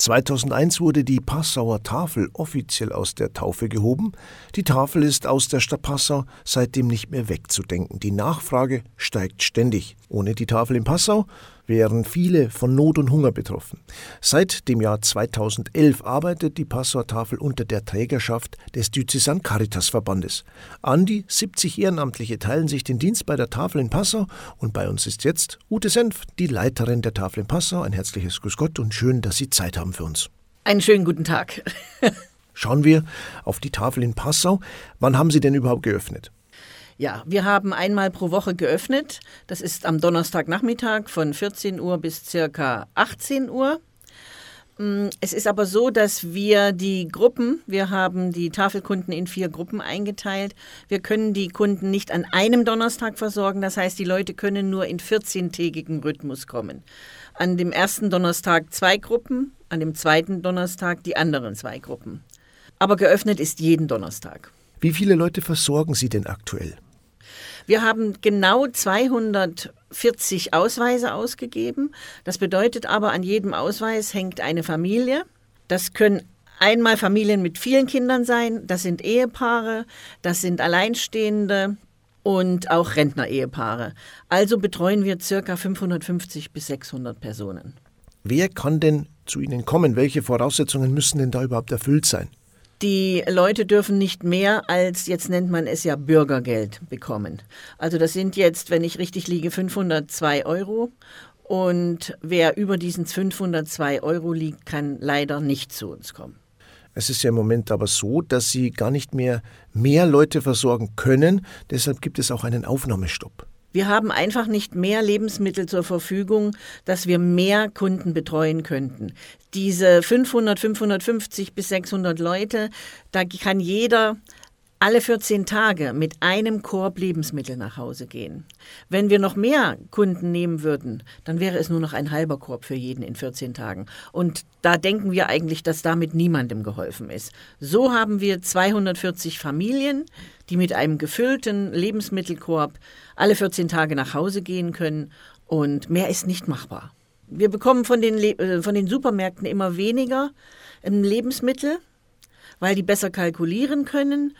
2001 wurde die Passauer Tafel offiziell aus der Taufe gehoben. Die Tafel ist aus der Stadt Passau seitdem nicht mehr wegzudenken. Die Nachfrage steigt ständig. Ohne die Tafel in Passau wären viele von Not und Hunger betroffen. Seit dem Jahr 2011 arbeitet die Passauer Tafel unter der Trägerschaft des Diözesan Caritas Verbandes. An die 70 Ehrenamtliche teilen sich den Dienst bei der Tafel in Passau und bei uns ist jetzt Ute Senf, die Leiterin der Tafel in Passau. Ein herzliches Grüß Gott und schön, dass Sie Zeit haben für uns. Einen schönen guten Tag. Schauen wir auf die Tafel in Passau. Wann haben Sie denn überhaupt geöffnet? Ja, wir haben einmal pro Woche geöffnet. Das ist am Donnerstagnachmittag von 14 Uhr bis circa 18 Uhr. Mm, es ist aber so, dass wir die Gruppen, wir haben die Tafelkunden in vier Gruppen eingeteilt. Wir können die Kunden nicht an einem Donnerstag versorgen. Das heißt, die Leute können nur in 14-tägigem Rhythmus kommen. An dem ersten Donnerstag zwei Gruppen, an dem zweiten Donnerstag die anderen zwei Gruppen. Aber geöffnet ist jeden Donnerstag. Wie viele Leute versorgen Sie denn aktuell? Wir haben genau 240 Ausweise ausgegeben. Das bedeutet aber, an jedem Ausweis hängt eine Familie. Das können einmal Familien mit vielen Kindern sein, das sind Ehepaare, das sind Alleinstehende und auch Rentner-Ehepaare. Also betreuen wir circa 550 bis 600 Personen. Wer kann denn zu Ihnen kommen? Welche Voraussetzungen müssen denn da überhaupt erfüllt sein? Die Leute dürfen nicht mehr als, jetzt nennt man es ja Bürgergeld bekommen. Also das sind jetzt, wenn ich richtig liege, 502 Euro. Und wer über diesen 502 Euro liegt, kann leider nicht zu uns kommen. Es ist ja im Moment aber so, dass Sie gar nicht mehr mehr Leute versorgen können. Deshalb gibt es auch einen Aufnahmestopp. Wir haben einfach nicht mehr Lebensmittel zur Verfügung, dass wir mehr Kunden betreuen könnten. Diese 500, 550 bis 600 Leute, da kann jeder alle 14 Tage mit einem Korb Lebensmittel nach Hause gehen. Wenn wir noch mehr Kunden nehmen würden, dann wäre es nur noch ein halber Korb für jeden in 14 Tagen. Und da denken wir eigentlich, dass damit niemandem geholfen ist. So haben wir 240 Familien, die mit einem gefüllten Lebensmittelkorb alle 14 Tage nach Hause gehen können. Und mehr ist nicht machbar. Wir bekommen von den, Le äh, von den Supermärkten immer weniger ähm, Lebensmittel, weil die besser kalkulieren können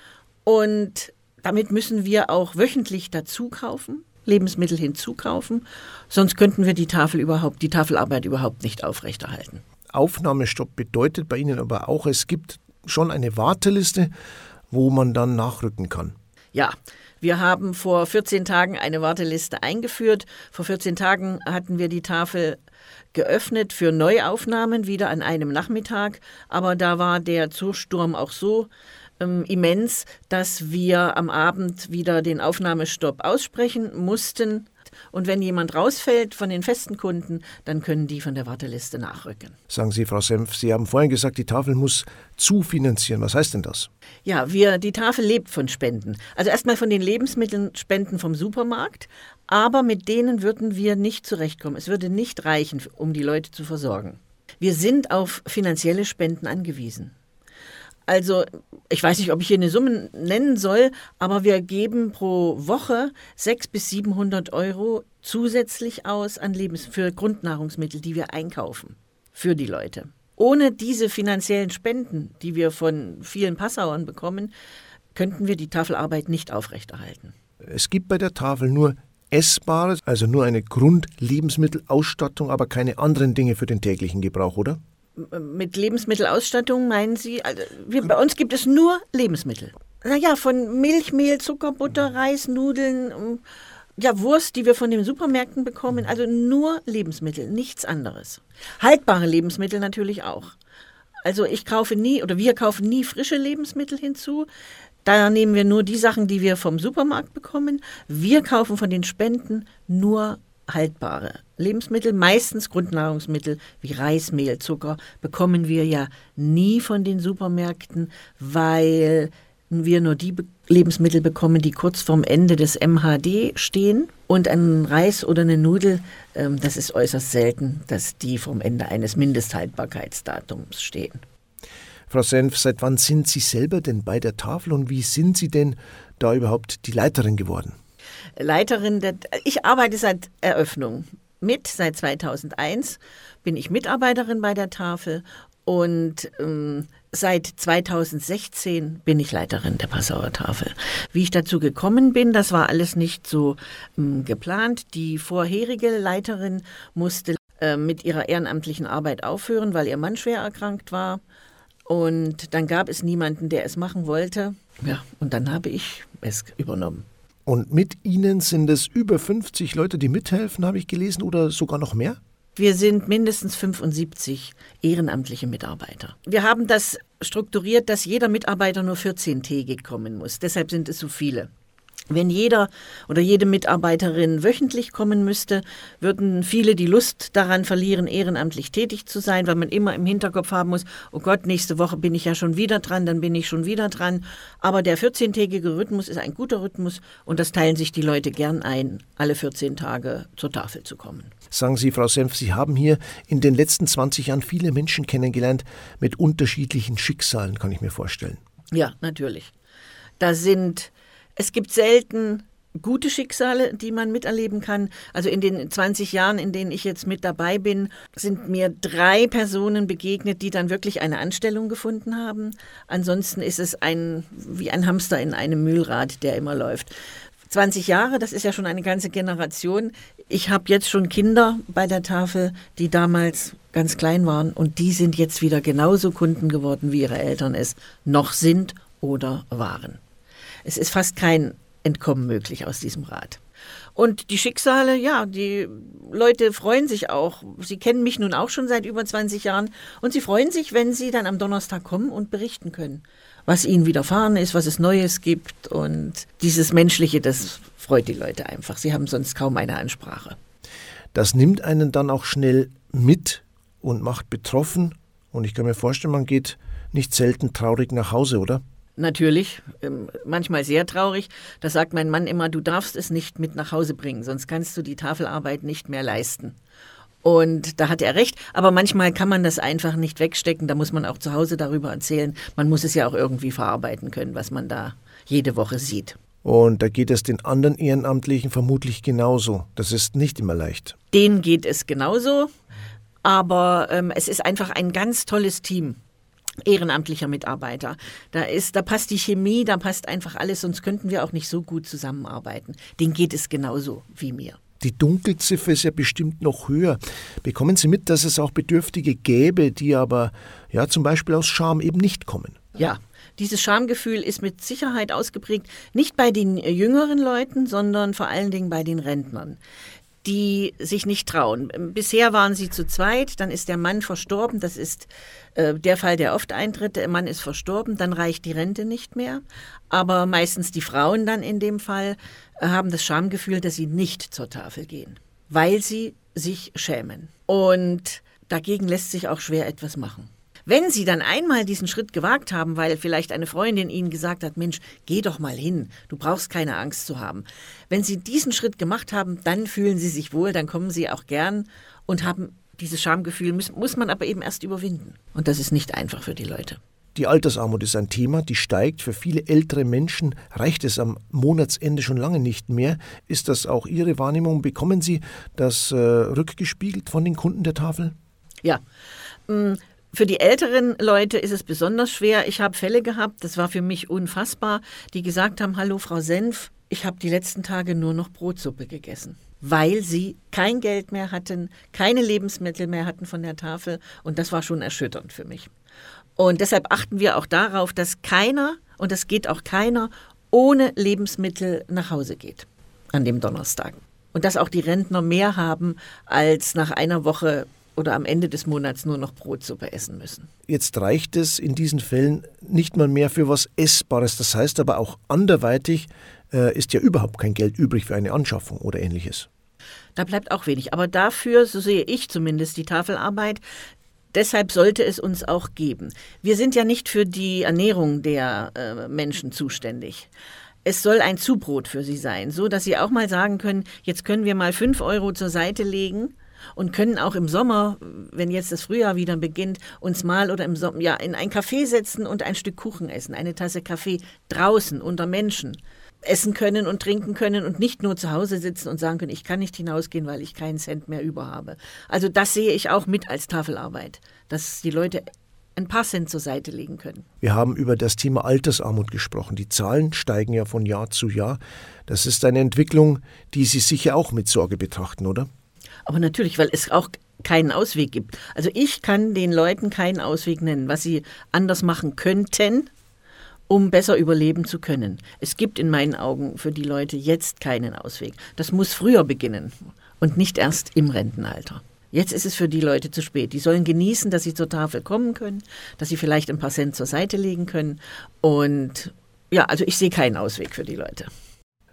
und damit müssen wir auch wöchentlich dazu kaufen, Lebensmittel hinzukaufen, sonst könnten wir die Tafel überhaupt, die Tafelarbeit überhaupt nicht aufrechterhalten. Aufnahmestopp bedeutet bei Ihnen aber auch, es gibt schon eine Warteliste, wo man dann nachrücken kann. Ja, wir haben vor 14 Tagen eine Warteliste eingeführt. Vor 14 Tagen hatten wir die Tafel geöffnet für Neuaufnahmen wieder an einem Nachmittag, aber da war der Zusturm auch so ähm, immens, dass wir am Abend wieder den Aufnahmestopp aussprechen mussten. Und wenn jemand rausfällt von den festen Kunden, dann können die von der Warteliste nachrücken. Sagen Sie, Frau Senf, Sie haben vorhin gesagt, die Tafel muss zufinanzieren. Was heißt denn das? Ja, wir, die Tafel lebt von Spenden. Also erstmal von den Lebensmitteln Spenden vom Supermarkt, aber mit denen würden wir nicht zurechtkommen. Es würde nicht reichen, um die Leute zu versorgen. Wir sind auf finanzielle Spenden angewiesen. Also ich weiß nicht, ob ich hier eine Summe nennen soll, aber wir geben pro Woche 600 bis 700 Euro zusätzlich aus an Lebens für Grundnahrungsmittel, die wir einkaufen für die Leute. Ohne diese finanziellen Spenden, die wir von vielen Passauern bekommen, könnten wir die Tafelarbeit nicht aufrechterhalten. Es gibt bei der Tafel nur Essbares, also nur eine Grundlebensmittelausstattung, aber keine anderen Dinge für den täglichen Gebrauch, oder? Mit Lebensmittelausstattung meinen Sie? Also wir, bei uns gibt es nur Lebensmittel. Naja, von Milch, Mehl, Zucker, Butter, Reis, Nudeln, ähm, ja, Wurst, die wir von den Supermärkten bekommen. Also nur Lebensmittel, nichts anderes. Haltbare Lebensmittel natürlich auch. Also ich kaufe nie oder wir kaufen nie frische Lebensmittel hinzu. Da nehmen wir nur die Sachen, die wir vom Supermarkt bekommen. Wir kaufen von den Spenden nur haltbare Lebensmittel, meistens Grundnahrungsmittel wie Reis, Mehl, Zucker, bekommen wir ja nie von den Supermärkten, weil wir nur die Lebensmittel bekommen, die kurz vorm Ende des MHD stehen. Und ein Reis oder eine Nudel, ähm, das ist äußerst selten, dass die vom Ende eines Mindesthaltbarkeitsdatums stehen. Frau Senf, seit wann sind Sie selber denn bei der Tafel und wie sind Sie denn da überhaupt die Leiterin geworden? Leiterin der, ich arbeite seit Eröffnung mit, seit 2001 bin ich Mitarbeiterin bei der Tafel Und ähm, seit 2016 bin ich Leiterin der Passauer Tafel. Wie ich dazu gekommen bin, das war alles nicht so ähm, geplant. Die vorherige Leiterin musste äh, mit ihrer ehrenamtlichen Arbeit aufhören, weil ihr Mann schwer erkrankt war. Und dann gab es niemanden, der es machen wollte. Ja, und dann habe ich es übernommen. Und mit Ihnen sind es über 50 Leute, die mithelfen, habe ich gelesen, oder sogar noch mehr? Wir sind mindestens 75 ehrenamtliche Mitarbeiter. Wir haben das strukturiert, dass jeder Mitarbeiter nur 14 tägig kommen muss. Deshalb sind es so viele. Wenn jeder oder jede Mitarbeiterin wöchentlich kommen müsste, würden viele die Lust daran verlieren, ehrenamtlich tätig zu sein, weil man immer im Hinterkopf haben muss, oh Gott, nächste Woche bin ich ja schon wieder dran, dann bin ich schon wieder dran. Aber der 14-tägige Rhythmus ist ein guter Rhythmus und das teilen sich die Leute gern ein, alle 14 Tage zur Tafel zu kommen. Sagen Sie, Frau Senf, Sie haben hier in den letzten 20 Jahren viele Menschen kennengelernt mit unterschiedlichen Schicksalen, kann ich mir vorstellen. Ja, natürlich. Da sind es gibt selten gute Schicksale, die man miterleben kann. Also in den 20 Jahren, in denen ich jetzt mit dabei bin, sind mir drei Personen begegnet, die dann wirklich eine Anstellung gefunden haben. Ansonsten ist es ein, wie ein Hamster in einem Mühlrad, der immer läuft. 20 Jahre, das ist ja schon eine ganze Generation. Ich habe jetzt schon Kinder bei der Tafel, die damals ganz klein waren und die sind jetzt wieder genauso Kunden geworden, wie ihre Eltern es noch sind oder waren. Es ist fast kein Entkommen möglich aus diesem Rat. Und die Schicksale, ja, die Leute freuen sich auch. Sie kennen mich nun auch schon seit über 20 Jahren und sie freuen sich, wenn sie dann am Donnerstag kommen und berichten können, was ihnen widerfahren ist, was es Neues gibt. Und dieses Menschliche, das freut die Leute einfach. Sie haben sonst kaum eine Ansprache. Das nimmt einen dann auch schnell mit und macht betroffen. Und ich kann mir vorstellen, man geht nicht selten traurig nach Hause, oder? Natürlich, ähm, manchmal sehr traurig. Da sagt mein Mann immer, du darfst es nicht mit nach Hause bringen, sonst kannst du die Tafelarbeit nicht mehr leisten. Und da hat er recht, aber manchmal kann man das einfach nicht wegstecken. Da muss man auch zu Hause darüber erzählen. Man muss es ja auch irgendwie verarbeiten können, was man da jede Woche sieht. Und da geht es den anderen Ehrenamtlichen vermutlich genauso. Das ist nicht immer leicht. Denen geht es genauso, aber ähm, es ist einfach ein ganz tolles Team ehrenamtlicher Mitarbeiter. Da ist, da passt die Chemie, da passt einfach alles, sonst könnten wir auch nicht so gut zusammenarbeiten. Den geht es genauso wie mir. Die Dunkelziffer ist ja bestimmt noch höher. Bekommen Sie mit, dass es auch Bedürftige gäbe, die aber ja zum Beispiel aus Scham eben nicht kommen? Ja, dieses Schamgefühl ist mit Sicherheit ausgeprägt, nicht bei den jüngeren Leuten, sondern vor allen Dingen bei den Rentnern die sich nicht trauen. Bisher waren sie zu zweit, dann ist der Mann verstorben, das ist äh, der Fall, der oft eintritt, der Mann ist verstorben, dann reicht die Rente nicht mehr. Aber meistens die Frauen dann in dem Fall äh, haben das Schamgefühl, dass sie nicht zur Tafel gehen, weil sie sich schämen. Und dagegen lässt sich auch schwer etwas machen. Wenn Sie dann einmal diesen Schritt gewagt haben, weil vielleicht eine Freundin Ihnen gesagt hat, Mensch, geh doch mal hin, du brauchst keine Angst zu haben. Wenn Sie diesen Schritt gemacht haben, dann fühlen Sie sich wohl, dann kommen Sie auch gern und haben dieses Schamgefühl, muss, muss man aber eben erst überwinden. Und das ist nicht einfach für die Leute. Die Altersarmut ist ein Thema, die steigt. Für viele ältere Menschen reicht es am Monatsende schon lange nicht mehr. Ist das auch Ihre Wahrnehmung? Bekommen Sie das äh, rückgespiegelt von den Kunden der Tafel? Ja. Für die älteren Leute ist es besonders schwer. Ich habe Fälle gehabt, das war für mich unfassbar, die gesagt haben, hallo Frau Senf, ich habe die letzten Tage nur noch Brotsuppe gegessen, weil sie kein Geld mehr hatten, keine Lebensmittel mehr hatten von der Tafel und das war schon erschütternd für mich. Und deshalb achten wir auch darauf, dass keiner, und das geht auch keiner, ohne Lebensmittel nach Hause geht an dem Donnerstag. Und dass auch die Rentner mehr haben als nach einer Woche oder am Ende des Monats nur noch Brotsuppe essen müssen. Jetzt reicht es in diesen Fällen nicht mal mehr für was Essbares. Das heißt aber auch anderweitig äh, ist ja überhaupt kein Geld übrig für eine Anschaffung oder ähnliches. Da bleibt auch wenig. Aber dafür, so sehe ich zumindest die Tafelarbeit, Deshalb sollte es uns auch geben. Wir sind ja nicht für die Ernährung der äh, Menschen zuständig. Es soll ein Zubrot für sie sein, so dass sie auch mal sagen können, jetzt können wir mal fünf Euro zur Seite legen und können auch im Sommer, wenn jetzt das Frühjahr wieder beginnt, uns mal oder im Sommer ja, in ein Café setzen und ein Stück Kuchen essen, eine Tasse Kaffee draußen unter Menschen essen können und trinken können und nicht nur zu Hause sitzen und sagen können, ich kann nicht hinausgehen, weil ich keinen Cent mehr über habe. Also das sehe ich auch mit als Tafelarbeit, dass die Leute ein paar Cent zur Seite legen können. Wir haben über das Thema Altersarmut gesprochen. Die Zahlen steigen ja von Jahr zu Jahr. Das ist eine Entwicklung, die Sie sicher auch mit Sorge betrachten, oder? Aber natürlich, weil es auch keinen Ausweg gibt. Also ich kann den Leuten keinen Ausweg nennen, was sie anders machen könnten, um besser überleben zu können. Es gibt in meinen Augen für die Leute jetzt keinen Ausweg. Das muss früher beginnen und nicht erst im Rentenalter. Jetzt ist es für die Leute zu spät. Die sollen genießen, dass sie zur Tafel kommen können, dass sie vielleicht ein paar Cent zur Seite legen können. Und ja, also ich sehe keinen Ausweg für die Leute.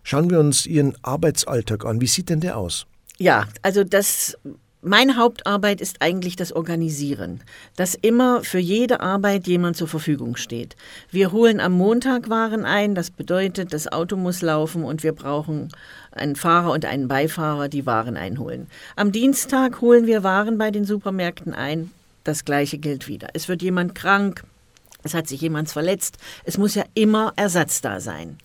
Schauen wir uns Ihren Arbeitsalltag an. Wie sieht denn der aus? Ja, also das meine Hauptarbeit ist eigentlich das Organisieren, dass immer für jede Arbeit jemand zur Verfügung steht. Wir holen am Montag Waren ein, das bedeutet, das Auto muss laufen und wir brauchen einen Fahrer und einen Beifahrer, die Waren einholen. Am Dienstag holen wir Waren bei den Supermärkten ein, das gleiche gilt wieder. Es wird jemand krank, es hat sich jemand verletzt, es muss ja immer Ersatz da sein.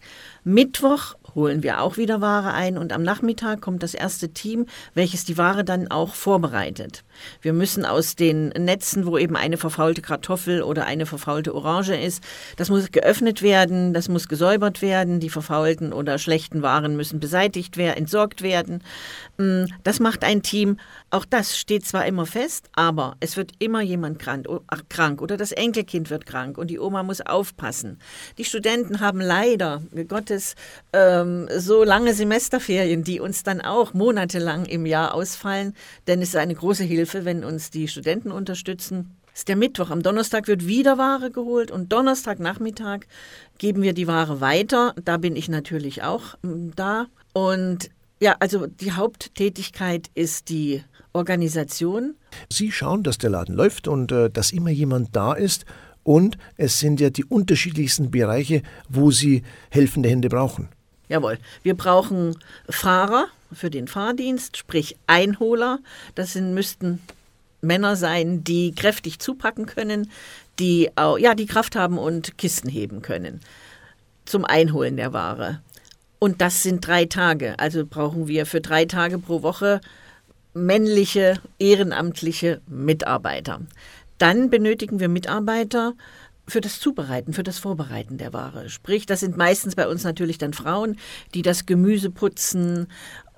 Mittwoch holen wir auch wieder Ware ein und am Nachmittag kommt das erste Team, welches die Ware dann auch vorbereitet. Wir müssen aus den Netzen, wo eben eine verfaulte Kartoffel oder eine verfaulte Orange ist, das muss geöffnet werden, das muss gesäubert werden, die verfaulten oder schlechten Waren müssen beseitigt werden, entsorgt werden. Mm, das macht ein Team. Auch das steht zwar immer fest, aber es wird immer jemand krank oder das Enkelkind wird krank und die Oma muss aufpassen. Die Studenten haben leider, Gottes, ähm, so lange Semesterferien, die uns dann auch monatelang im Jahr ausfallen, denn es ist eine große Hilfe Hilfe, wenn uns die Studenten unterstützen. Das ist der Mittwoch. Am Donnerstag wird wieder Ware geholt und Donnerstagnachmittag geben wir die Ware weiter. Da bin ich natürlich auch mm, da. Und ja, also die Haupttätigkeit ist die Organisation. Sie schauen, dass der Laden läuft und äh, dass immer jemand da ist. Und es sind ja die unterschiedlichsten Bereiche, wo Sie helfende Hände brauchen. Jawohl. Wir brauchen Fahrer für den Fahrdienst, sprich Einholer. Das sind, müssten Männer sein, die kräftig zupacken können, die auch, ja, die Kraft haben und Kisten heben können zum Einholen der Ware. Und das sind drei Tage. Also brauchen wir für drei Tage pro Woche männliche ehrenamtliche Mitarbeiter. Dann benötigen wir Mitarbeiter für das Zubereiten, für das Vorbereiten der Ware. Sprich, das sind meistens bei uns natürlich dann Frauen, die das Gemüse putzen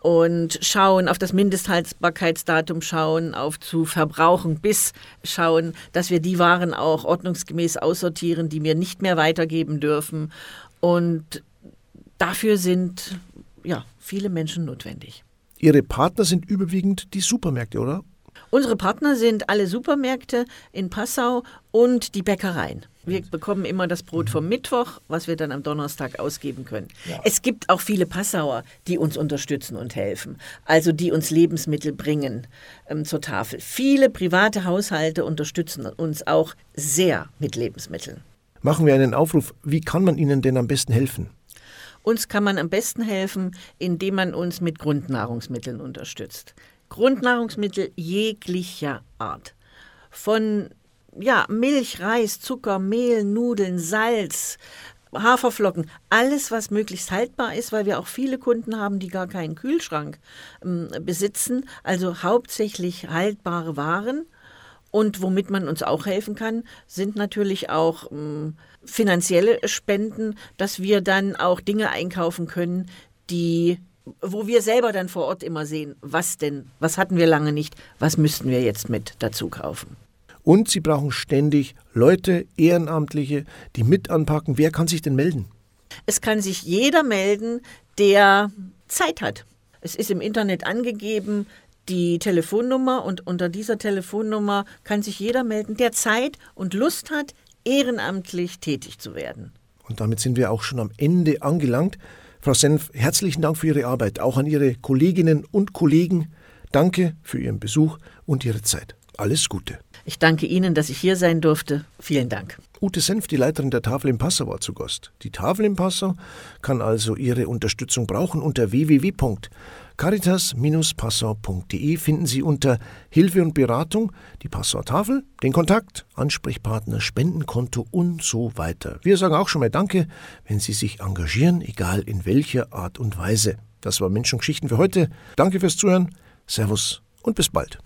und schauen, auf das Mindesthaltbarkeitsdatum schauen, auf zu verbrauchen bis schauen, dass wir die Waren auch ordnungsgemäß aussortieren, die wir nicht mehr weitergeben dürfen. Und dafür sind ja viele Menschen notwendig. Ihre Partner sind überwiegend die Supermärkte, oder? Unsere Partner sind alle Supermärkte in Passau und die Bäckereien. Wir bekommen immer das Brot vom Mittwoch, was wir dann am Donnerstag ausgeben können. Ja. Es gibt auch viele Passauer, die uns unterstützen und helfen, also die uns Lebensmittel bringen ähm, zur Tafel. Viele private Haushalte unterstützen uns auch sehr mit Lebensmitteln. Machen wir einen Aufruf, wie kann man Ihnen denn am besten helfen? Uns kann man am besten helfen, indem man uns mit Grundnahrungsmitteln unterstützt. Grundnahrungsmittel jeglicher Art. Von ja, Milch, Reis, Zucker, Mehl, Nudeln, Salz, Haferflocken, alles, was möglichst haltbar ist, weil wir auch viele Kunden haben, die gar keinen Kühlschrank ähm, besitzen. Also hauptsächlich haltbare Waren. Und womit man uns auch helfen kann, sind natürlich auch ähm, finanzielle Spenden, dass wir dann auch Dinge einkaufen können, die wo wir selber dann vor Ort immer sehen, was denn, was hatten wir lange nicht, was müssten wir jetzt mit dazu kaufen. Und Sie brauchen ständig Leute, Ehrenamtliche, die mit anpacken. Wer kann sich denn melden? Es kann sich jeder melden, der Zeit hat. Es ist im Internet angegeben, die Telefonnummer und unter dieser Telefonnummer kann sich jeder melden, der Zeit und Lust hat, ehrenamtlich tätig zu werden. Und damit sind wir auch schon am Ende angelangt. Frau Senf, herzlichen Dank für Ihre Arbeit, auch an Ihre Kolleginnen und Kollegen. Danke für Ihren Besuch und Ihre Zeit. Alles Gute. Ich danke Ihnen, dass ich hier sein durfte. Vielen Dank. Ute Senf, die Leiterin der Tafel im Passau, war zu Gast. Die Tafel im Passau kann also Ihre Unterstützung brauchen unter www.caritas-passau.de finden Sie unter Hilfe und Beratung die Passauer Tafel, den Kontakt, Ansprechpartner, Spendenkonto und so weiter. Wir sagen auch schon mal Danke, wenn Sie sich engagieren, egal in welcher Art und Weise. Das war Menschengeschichten für heute. Danke fürs Zuhören. Servus und bis bald.